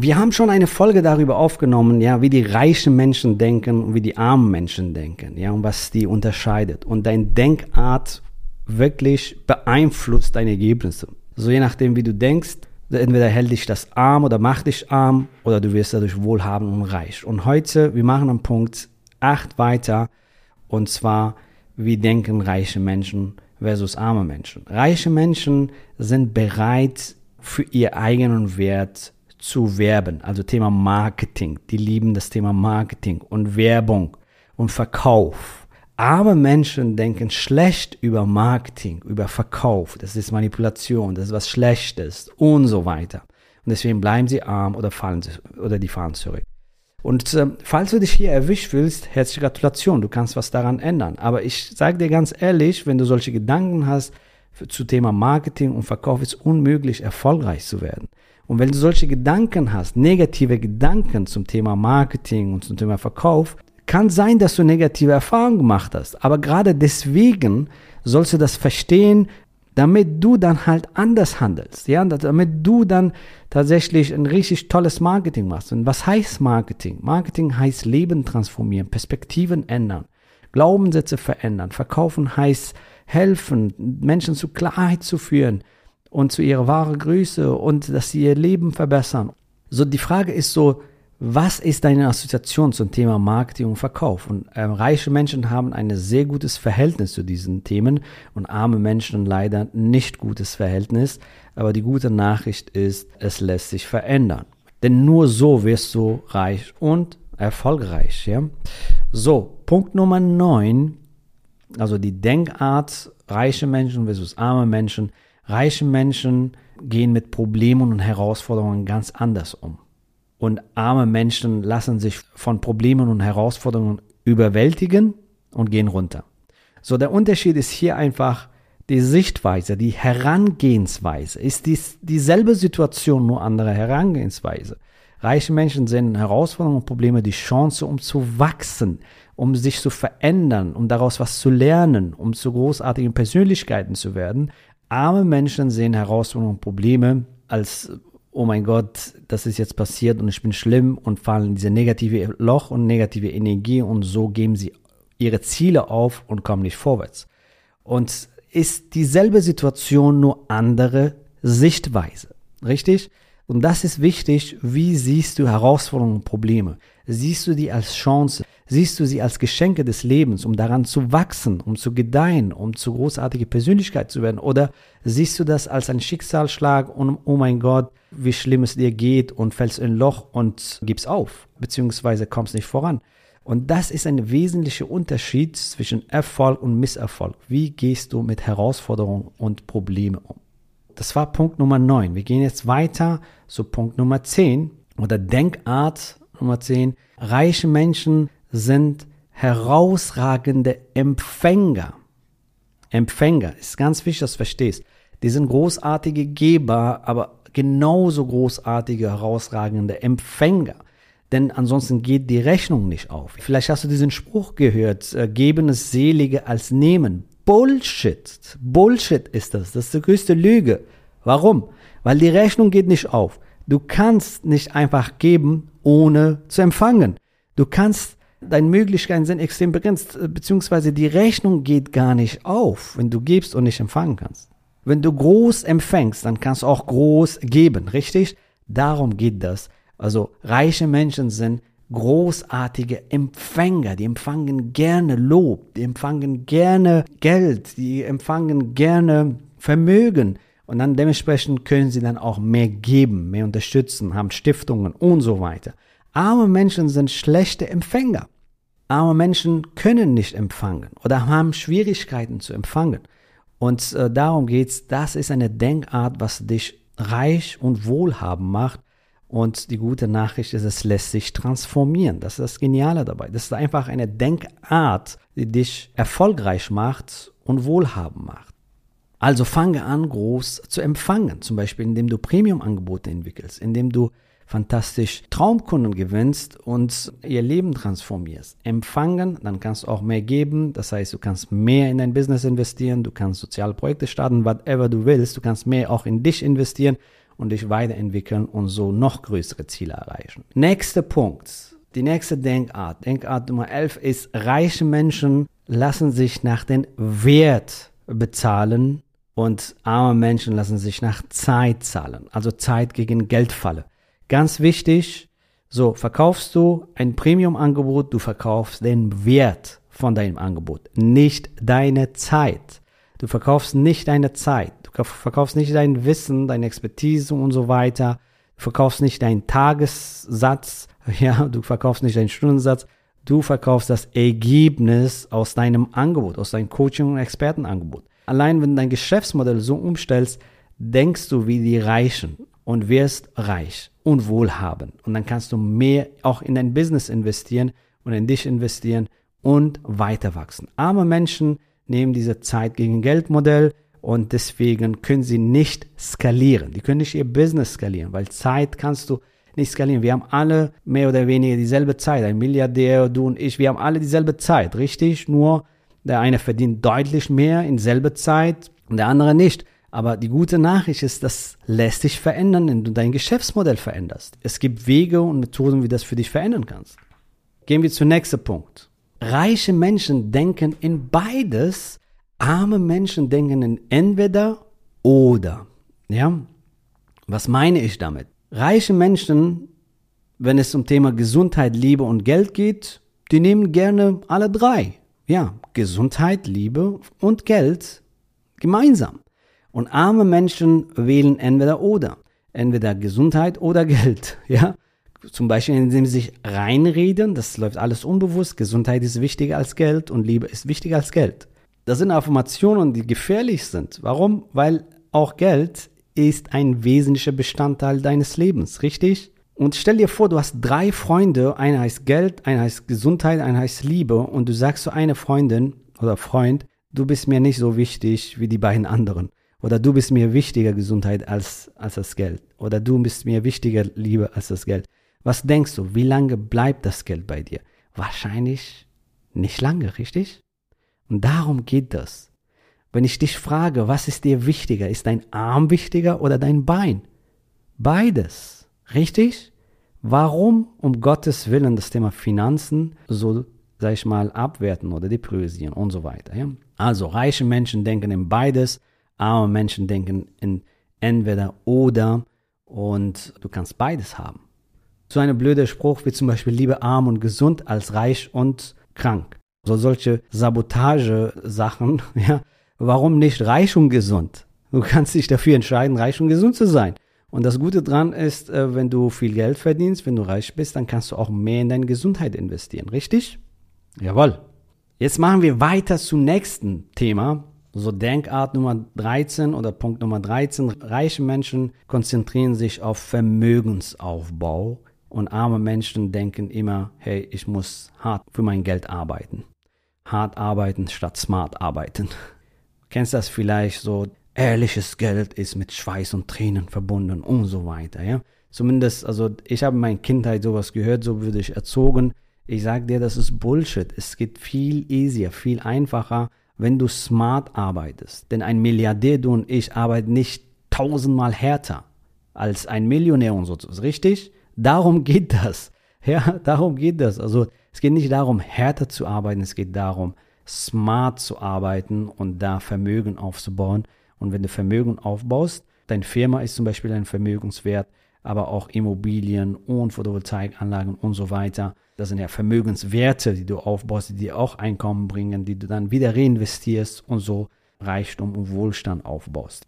Wir haben schon eine Folge darüber aufgenommen, ja, wie die reichen Menschen denken und wie die armen Menschen denken, ja, und was die unterscheidet. Und dein Denkart wirklich beeinflusst deine Ergebnisse. So je nachdem, wie du denkst, entweder hält dich das arm oder macht dich arm oder du wirst dadurch wohlhabend und reich. Und heute, wir machen am Punkt 8 weiter und zwar, wie denken reiche Menschen versus arme Menschen. Reiche Menschen sind bereit, für ihr eigenen Wert zu werben, also Thema Marketing. Die lieben das Thema Marketing und Werbung und Verkauf. Arme Menschen denken schlecht über Marketing, über Verkauf. Das ist Manipulation, das ist was Schlechtes und so weiter. Und deswegen bleiben sie arm oder fallen sie, oder die fahren zurück. Und äh, falls du dich hier erwischt fühlst, herzliche Gratulation, du kannst was daran ändern. Aber ich sage dir ganz ehrlich, wenn du solche Gedanken hast für, zu Thema Marketing und Verkauf, ist unmöglich erfolgreich zu werden. Und wenn du solche Gedanken hast, negative Gedanken zum Thema Marketing und zum Thema Verkauf, kann sein, dass du negative Erfahrungen gemacht hast. Aber gerade deswegen sollst du das verstehen, damit du dann halt anders handelst, ja, damit du dann tatsächlich ein richtig tolles Marketing machst. Und was heißt Marketing? Marketing heißt Leben transformieren, Perspektiven ändern, Glaubenssätze verändern. Verkaufen heißt helfen, Menschen zu Klarheit zu führen, und zu ihrer wahren Größe und dass sie ihr Leben verbessern. So, die Frage ist so, was ist deine Assoziation zum Thema Marketing und Verkauf? Und äh, reiche Menschen haben ein sehr gutes Verhältnis zu diesen Themen und arme Menschen leider nicht gutes Verhältnis. Aber die gute Nachricht ist, es lässt sich verändern. Denn nur so wirst du reich und erfolgreich. Ja? So, Punkt Nummer 9, also die Denkart reiche Menschen versus arme Menschen Reiche Menschen gehen mit Problemen und Herausforderungen ganz anders um. Und arme Menschen lassen sich von Problemen und Herausforderungen überwältigen und gehen runter. So, der Unterschied ist hier einfach die Sichtweise, die Herangehensweise. Ist dies dieselbe Situation, nur andere Herangehensweise. Reiche Menschen sehen Herausforderungen und Probleme die Chance, um zu wachsen, um sich zu verändern, um daraus was zu lernen, um zu großartigen Persönlichkeiten zu werden. Arme Menschen sehen Herausforderungen und Probleme als, oh mein Gott, das ist jetzt passiert und ich bin schlimm und fallen in diese negative Loch und negative Energie und so geben sie ihre Ziele auf und kommen nicht vorwärts. Und ist dieselbe Situation nur andere Sichtweise. Richtig? Und das ist wichtig. Wie siehst du Herausforderungen und Probleme? Siehst du die als Chance? Siehst du sie als Geschenke des Lebens, um daran zu wachsen, um zu gedeihen, um zu großartige Persönlichkeit zu werden? Oder siehst du das als ein Schicksalsschlag und oh mein Gott, wie schlimm es dir geht und fällst in ein Loch und gibst auf, beziehungsweise kommst nicht voran? Und das ist ein wesentlicher Unterschied zwischen Erfolg und Misserfolg. Wie gehst du mit Herausforderungen und Problemen um? Das war Punkt Nummer 9. Wir gehen jetzt weiter zu Punkt Nummer 10 oder Denkart Nummer 10. Reiche Menschen sind herausragende Empfänger. Empfänger ist ganz wichtig, dass du verstehst. Die sind großartige Geber, aber genauso großartige, herausragende Empfänger. Denn ansonsten geht die Rechnung nicht auf. Vielleicht hast du diesen Spruch gehört, äh, geben es selige als nehmen. Bullshit. Bullshit ist das. Das ist die größte Lüge. Warum? Weil die Rechnung geht nicht auf. Du kannst nicht einfach geben, ohne zu empfangen. Du kannst, deine Möglichkeiten sind extrem begrenzt, beziehungsweise die Rechnung geht gar nicht auf, wenn du gibst und nicht empfangen kannst. Wenn du groß empfängst, dann kannst du auch groß geben, richtig? Darum geht das. Also reiche Menschen sind großartige Empfänger, die empfangen gerne Lob, die empfangen gerne Geld, die empfangen gerne Vermögen. Und dann dementsprechend können sie dann auch mehr geben, mehr unterstützen, haben Stiftungen und so weiter. Arme Menschen sind schlechte Empfänger. Arme Menschen können nicht empfangen oder haben Schwierigkeiten zu empfangen. Und äh, darum geht's. Das ist eine Denkart, was dich reich und wohlhabend macht. Und die gute Nachricht ist, es lässt sich transformieren. Das ist das Geniale dabei. Das ist einfach eine Denkart, die dich erfolgreich macht und wohlhabend macht. Also fange an, groß zu empfangen. Zum Beispiel, indem du Premium-Angebote entwickelst, indem du fantastisch Traumkunden gewinnst und ihr Leben transformierst. Empfangen, dann kannst du auch mehr geben. Das heißt, du kannst mehr in dein Business investieren, du kannst soziale Projekte starten, whatever du willst. Du kannst mehr auch in dich investieren und dich weiterentwickeln und so noch größere Ziele erreichen. Nächster Punkt. Die nächste Denkart, Denkart Nummer 11 ist, reiche Menschen lassen sich nach den Wert bezahlen und arme Menschen lassen sich nach Zeit zahlen. Also Zeit gegen Geldfalle. Ganz wichtig, so verkaufst du ein Premium-Angebot, du verkaufst den Wert von deinem Angebot, nicht deine Zeit. Du verkaufst nicht deine Zeit, verkaufst nicht dein Wissen, deine Expertise und so weiter. Du verkaufst nicht deinen Tagessatz, ja, du verkaufst nicht deinen Stundensatz, du verkaufst das Ergebnis aus deinem Angebot, aus deinem Coaching- und Expertenangebot. Allein wenn du dein Geschäftsmodell so umstellst, denkst du wie die Reichen und wirst reich und wohlhabend. Und dann kannst du mehr auch in dein Business investieren und in dich investieren und weiter wachsen. Arme Menschen nehmen diese Zeit gegen Geldmodell und deswegen können sie nicht skalieren. Die können nicht ihr Business skalieren, weil Zeit kannst du nicht skalieren. Wir haben alle mehr oder weniger dieselbe Zeit. Ein Milliardär, du und ich, wir haben alle dieselbe Zeit, richtig? Nur der eine verdient deutlich mehr in selbe Zeit und der andere nicht. Aber die gute Nachricht ist, das lässt sich verändern, wenn du dein Geschäftsmodell veränderst. Es gibt Wege und Methoden, wie das für dich verändern kannst. Gehen wir zum nächsten Punkt. Reiche Menschen denken in beides, arme Menschen denken in entweder oder. Ja? Was meine ich damit? Reiche Menschen, wenn es um Thema Gesundheit, Liebe und Geld geht, die nehmen gerne alle drei. Ja, Gesundheit, Liebe und Geld gemeinsam. Und arme Menschen wählen entweder oder. Entweder Gesundheit oder Geld. Ja? Zum Beispiel, indem sie sich reinreden, das läuft alles unbewusst. Gesundheit ist wichtiger als Geld und Liebe ist wichtiger als Geld. Das sind Affirmationen, die gefährlich sind. Warum? Weil auch Geld ist ein wesentlicher Bestandteil deines Lebens, richtig? Und stell dir vor, du hast drei Freunde, einer heißt Geld, einer heißt Gesundheit, einer heißt Liebe und du sagst zu einer Freundin oder Freund, du bist mir nicht so wichtig wie die beiden anderen. Oder du bist mir wichtiger Gesundheit als, als das Geld. Oder du bist mir wichtiger Liebe als das Geld. Was denkst du, wie lange bleibt das Geld bei dir? Wahrscheinlich nicht lange, richtig? Und darum geht das. Wenn ich dich frage, was ist dir wichtiger? Ist dein Arm wichtiger oder dein Bein? Beides, richtig? Warum um Gottes Willen das Thema Finanzen so, sag ich mal, abwerten oder depriorisieren und so weiter? Ja? Also reiche Menschen denken in beides Arme Menschen denken in entweder oder und du kannst beides haben. So ein blöder Spruch wie zum Beispiel lieber arm und gesund als reich und krank. So solche Sabotage-Sachen, ja. Warum nicht reich und gesund? Du kannst dich dafür entscheiden, reich und gesund zu sein. Und das Gute dran ist, äh, wenn du viel Geld verdienst, wenn du reich bist, dann kannst du auch mehr in deine Gesundheit investieren, richtig? Jawohl. Jetzt machen wir weiter zum nächsten Thema. So Denkart Nummer 13 oder Punkt Nummer 13. Reiche Menschen konzentrieren sich auf Vermögensaufbau und arme Menschen denken immer, hey, ich muss hart für mein Geld arbeiten. Hart arbeiten statt smart arbeiten. Kennst das vielleicht so? Ehrliches Geld ist mit Schweiß und Tränen verbunden und so weiter, ja? Zumindest, also ich habe in meiner Kindheit sowas gehört, so würde ich erzogen. Ich sage dir, das ist Bullshit. Es geht viel easier, viel einfacher, wenn du smart arbeitest. Denn ein Milliardär, du und ich, arbeiten nicht tausendmal härter als ein Millionär und so. Richtig? Darum geht das. Ja, darum geht das. Also es geht nicht darum, härter zu arbeiten, es geht darum, smart zu arbeiten und da Vermögen aufzubauen. Und wenn du Vermögen aufbaust, deine Firma ist zum Beispiel ein Vermögenswert, aber auch Immobilien und Photovoltaikanlagen und so weiter. Das sind ja Vermögenswerte, die du aufbaust, die dir auch Einkommen bringen, die du dann wieder reinvestierst und so Reichtum und Wohlstand aufbaust.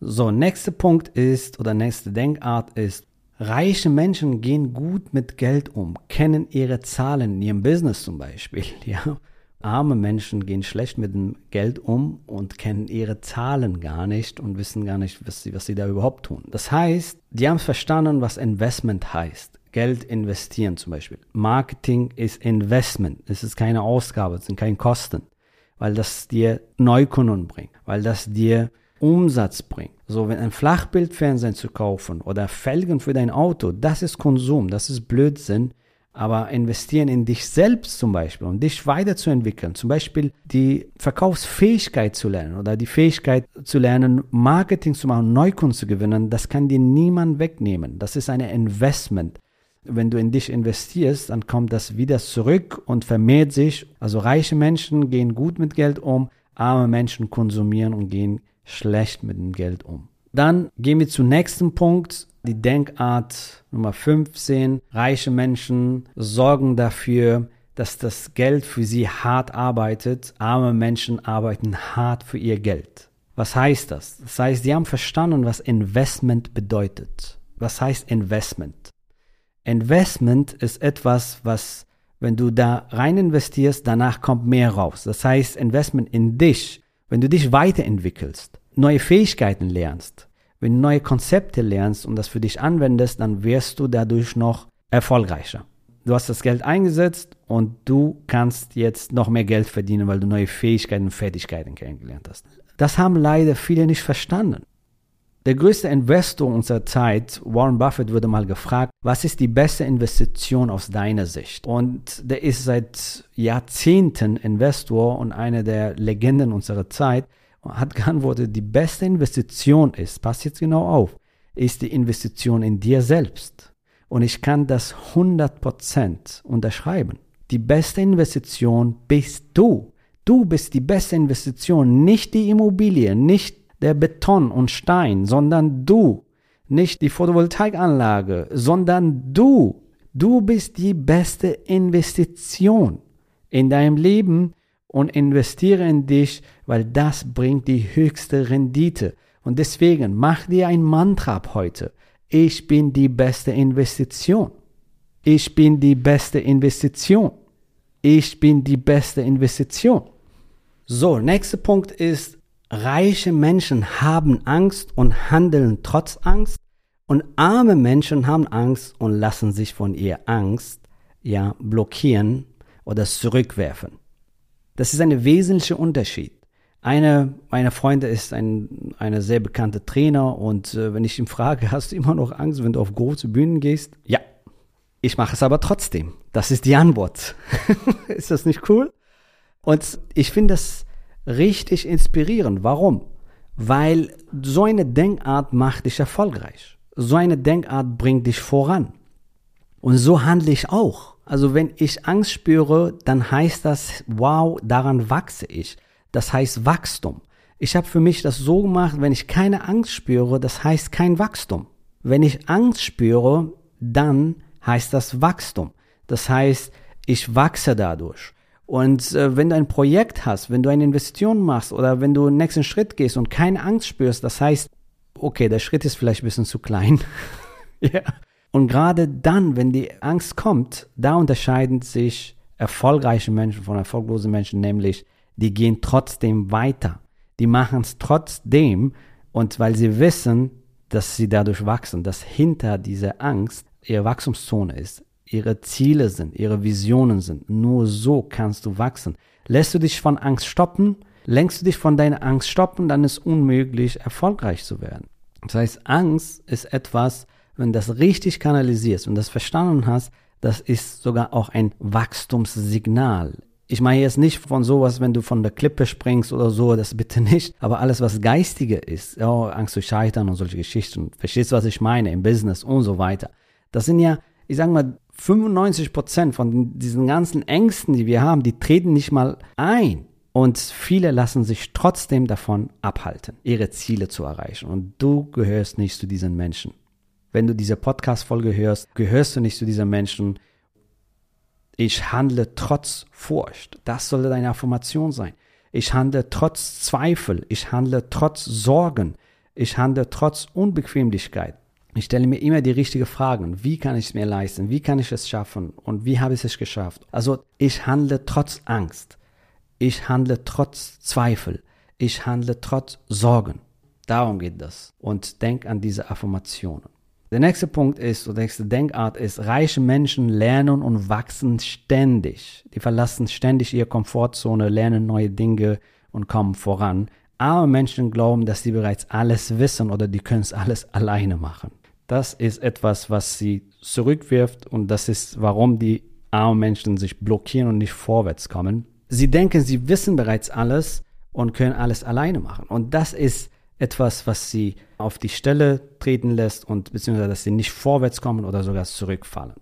So, nächster Punkt ist oder nächste Denkart ist, reiche Menschen gehen gut mit Geld um, kennen ihre Zahlen in ihrem Business zum Beispiel, ja. Arme Menschen gehen schlecht mit dem Geld um und kennen ihre Zahlen gar nicht und wissen gar nicht, was sie, was sie da überhaupt tun. Das heißt, die haben verstanden, was Investment heißt. Geld investieren zum Beispiel. Marketing ist Investment. Es ist keine Ausgabe, es sind keine Kosten, weil das dir Neukunden bringt, weil das dir Umsatz bringt. So, wenn ein Flachbildfernsehen zu kaufen oder Felgen für dein Auto, das ist Konsum, das ist Blödsinn. Aber investieren in dich selbst zum Beispiel, um dich weiterzuentwickeln, zum Beispiel die Verkaufsfähigkeit zu lernen oder die Fähigkeit zu lernen, Marketing zu machen, Neukunden zu gewinnen, das kann dir niemand wegnehmen. Das ist ein Investment wenn du in dich investierst, dann kommt das wieder zurück und vermehrt sich. Also reiche Menschen gehen gut mit Geld um, arme Menschen konsumieren und gehen schlecht mit dem Geld um. Dann gehen wir zum nächsten Punkt, die Denkart Nummer 15. Reiche Menschen sorgen dafür, dass das Geld für sie hart arbeitet. Arme Menschen arbeiten hart für ihr Geld. Was heißt das? Das heißt, sie haben verstanden, was Investment bedeutet. Was heißt Investment? Investment ist etwas, was, wenn du da rein investierst, danach kommt mehr raus. Das heißt, Investment in dich, wenn du dich weiterentwickelst, neue Fähigkeiten lernst, wenn du neue Konzepte lernst und das für dich anwendest, dann wirst du dadurch noch erfolgreicher. Du hast das Geld eingesetzt und du kannst jetzt noch mehr Geld verdienen, weil du neue Fähigkeiten und Fertigkeiten kennengelernt hast. Das haben leider viele nicht verstanden. Der größte Investor unserer Zeit, Warren Buffett, wurde mal gefragt, was ist die beste Investition aus deiner Sicht? Und der ist seit Jahrzehnten Investor und einer der Legenden unserer Zeit und hat geantwortet, die beste Investition ist, pass jetzt genau auf, ist die Investition in dir selbst. Und ich kann das 100% unterschreiben. Die beste Investition bist du. Du bist die beste Investition, nicht die Immobilie, nicht der Beton und Stein, sondern du. Nicht die Photovoltaikanlage, sondern du. Du bist die beste Investition in deinem Leben und investiere in dich, weil das bringt die höchste Rendite. Und deswegen mach dir ein Mantra ab heute. Ich bin die beste Investition. Ich bin die beste Investition. Ich bin die beste Investition. So, nächster Punkt ist, Reiche Menschen haben Angst und handeln trotz Angst und arme Menschen haben Angst und lassen sich von ihr Angst ja blockieren oder zurückwerfen. Das ist ein wesentlicher Unterschied. Einer meiner Freunde ist ein eine sehr bekannte Trainer und äh, wenn ich ihn frage, hast du immer noch Angst, wenn du auf große Bühnen gehst? Ja. Ich mache es aber trotzdem. Das ist die Antwort. ist das nicht cool? Und ich finde das richtig inspirierend. Warum? Weil so eine Denkart macht dich erfolgreich. So eine Denkart bringt dich voran. Und so handle ich auch. Also wenn ich Angst spüre, dann heißt das, wow, daran wachse ich. Das heißt Wachstum. Ich habe für mich das so gemacht, wenn ich keine Angst spüre, das heißt kein Wachstum. Wenn ich Angst spüre, dann heißt das Wachstum. Das heißt, ich wachse dadurch. Und äh, wenn du ein Projekt hast, wenn du eine Investition machst oder wenn du den nächsten Schritt gehst und keine Angst spürst, das heißt, okay, der Schritt ist vielleicht ein bisschen zu klein. ja. Und gerade dann, wenn die Angst kommt, da unterscheiden sich erfolgreiche Menschen von erfolglosen Menschen, nämlich die gehen trotzdem weiter. Die machen es trotzdem und weil sie wissen, dass sie dadurch wachsen, dass hinter dieser Angst ihre Wachstumszone ist ihre Ziele sind, ihre Visionen sind. Nur so kannst du wachsen. Lässt du dich von Angst stoppen, lenkst du dich von deiner Angst stoppen, dann ist unmöglich, erfolgreich zu werden. Das heißt, Angst ist etwas, wenn du das richtig kanalisierst und das verstanden hast, das ist sogar auch ein Wachstumssignal. Ich meine jetzt nicht von sowas, wenn du von der Klippe springst oder so, das bitte nicht. Aber alles, was geistige ist, oh, Angst zu scheitern und solche Geschichten, verstehst du, was ich meine, im Business und so weiter. Das sind ja, ich sag mal, 95 Prozent von diesen ganzen Ängsten, die wir haben, die treten nicht mal ein. Und viele lassen sich trotzdem davon abhalten, ihre Ziele zu erreichen. Und du gehörst nicht zu diesen Menschen. wenn du diese Podcast-Folge hörst, gehörst du nicht zu diesen Menschen. Ich handle trotz Furcht. Das sollte deine Affirmation sein. Ich handle trotz Zweifel. Ich handle trotz Sorgen. Ich handle trotz Unbequemlichkeit. Ich stelle mir immer die richtigen Fragen. Wie kann ich es mir leisten? Wie kann ich es schaffen? Und wie habe ich es geschafft? Also ich handle trotz Angst. Ich handle trotz Zweifel. Ich handle trotz Sorgen. Darum geht das. Und denk an diese Affirmationen. Der nächste Punkt ist, oder nächste Denkart ist, reiche Menschen lernen und wachsen ständig. Die verlassen ständig ihre Komfortzone, lernen neue Dinge und kommen voran. Arme Menschen glauben, dass sie bereits alles wissen oder die können es alles alleine machen. Das ist etwas, was sie zurückwirft und das ist, warum die armen Menschen sich blockieren und nicht vorwärts kommen. Sie denken, sie wissen bereits alles und können alles alleine machen. Und das ist etwas, was sie auf die Stelle treten lässt und beziehungsweise, dass sie nicht vorwärts kommen oder sogar zurückfallen.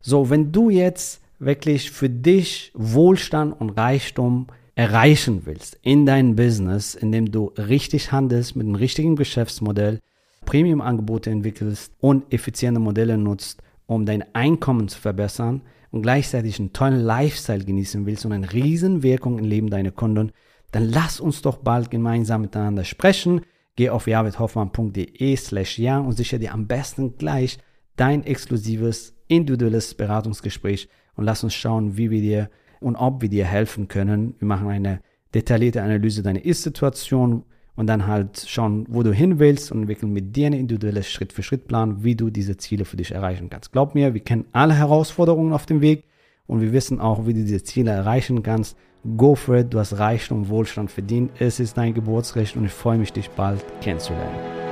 So, wenn du jetzt wirklich für dich Wohlstand und Reichtum erreichen willst in deinem Business, indem du richtig handelst mit einem richtigen Geschäftsmodell, Premium-Angebote entwickelst und effiziente Modelle nutzt, um dein Einkommen zu verbessern und gleichzeitig einen tollen Lifestyle genießen willst und eine Riesenwirkung im Leben deiner Kunden, dann lass uns doch bald gemeinsam miteinander sprechen. Geh auf javidhoffmann.de slash ja und sichere dir am besten gleich dein exklusives, individuelles Beratungsgespräch und lass uns schauen, wie wir dir und ob wir dir helfen können. Wir machen eine detaillierte Analyse deiner Ist-Situation und dann halt schauen, wo du hin willst und entwickeln mit dir einen individuellen Schritt-für-Schritt-Plan, wie du diese Ziele für dich erreichen kannst. Glaub mir, wir kennen alle Herausforderungen auf dem Weg und wir wissen auch, wie du diese Ziele erreichen kannst. Go for it, du hast Reichtum und Wohlstand verdient. Es ist dein Geburtsrecht und ich freue mich, dich bald kennenzulernen.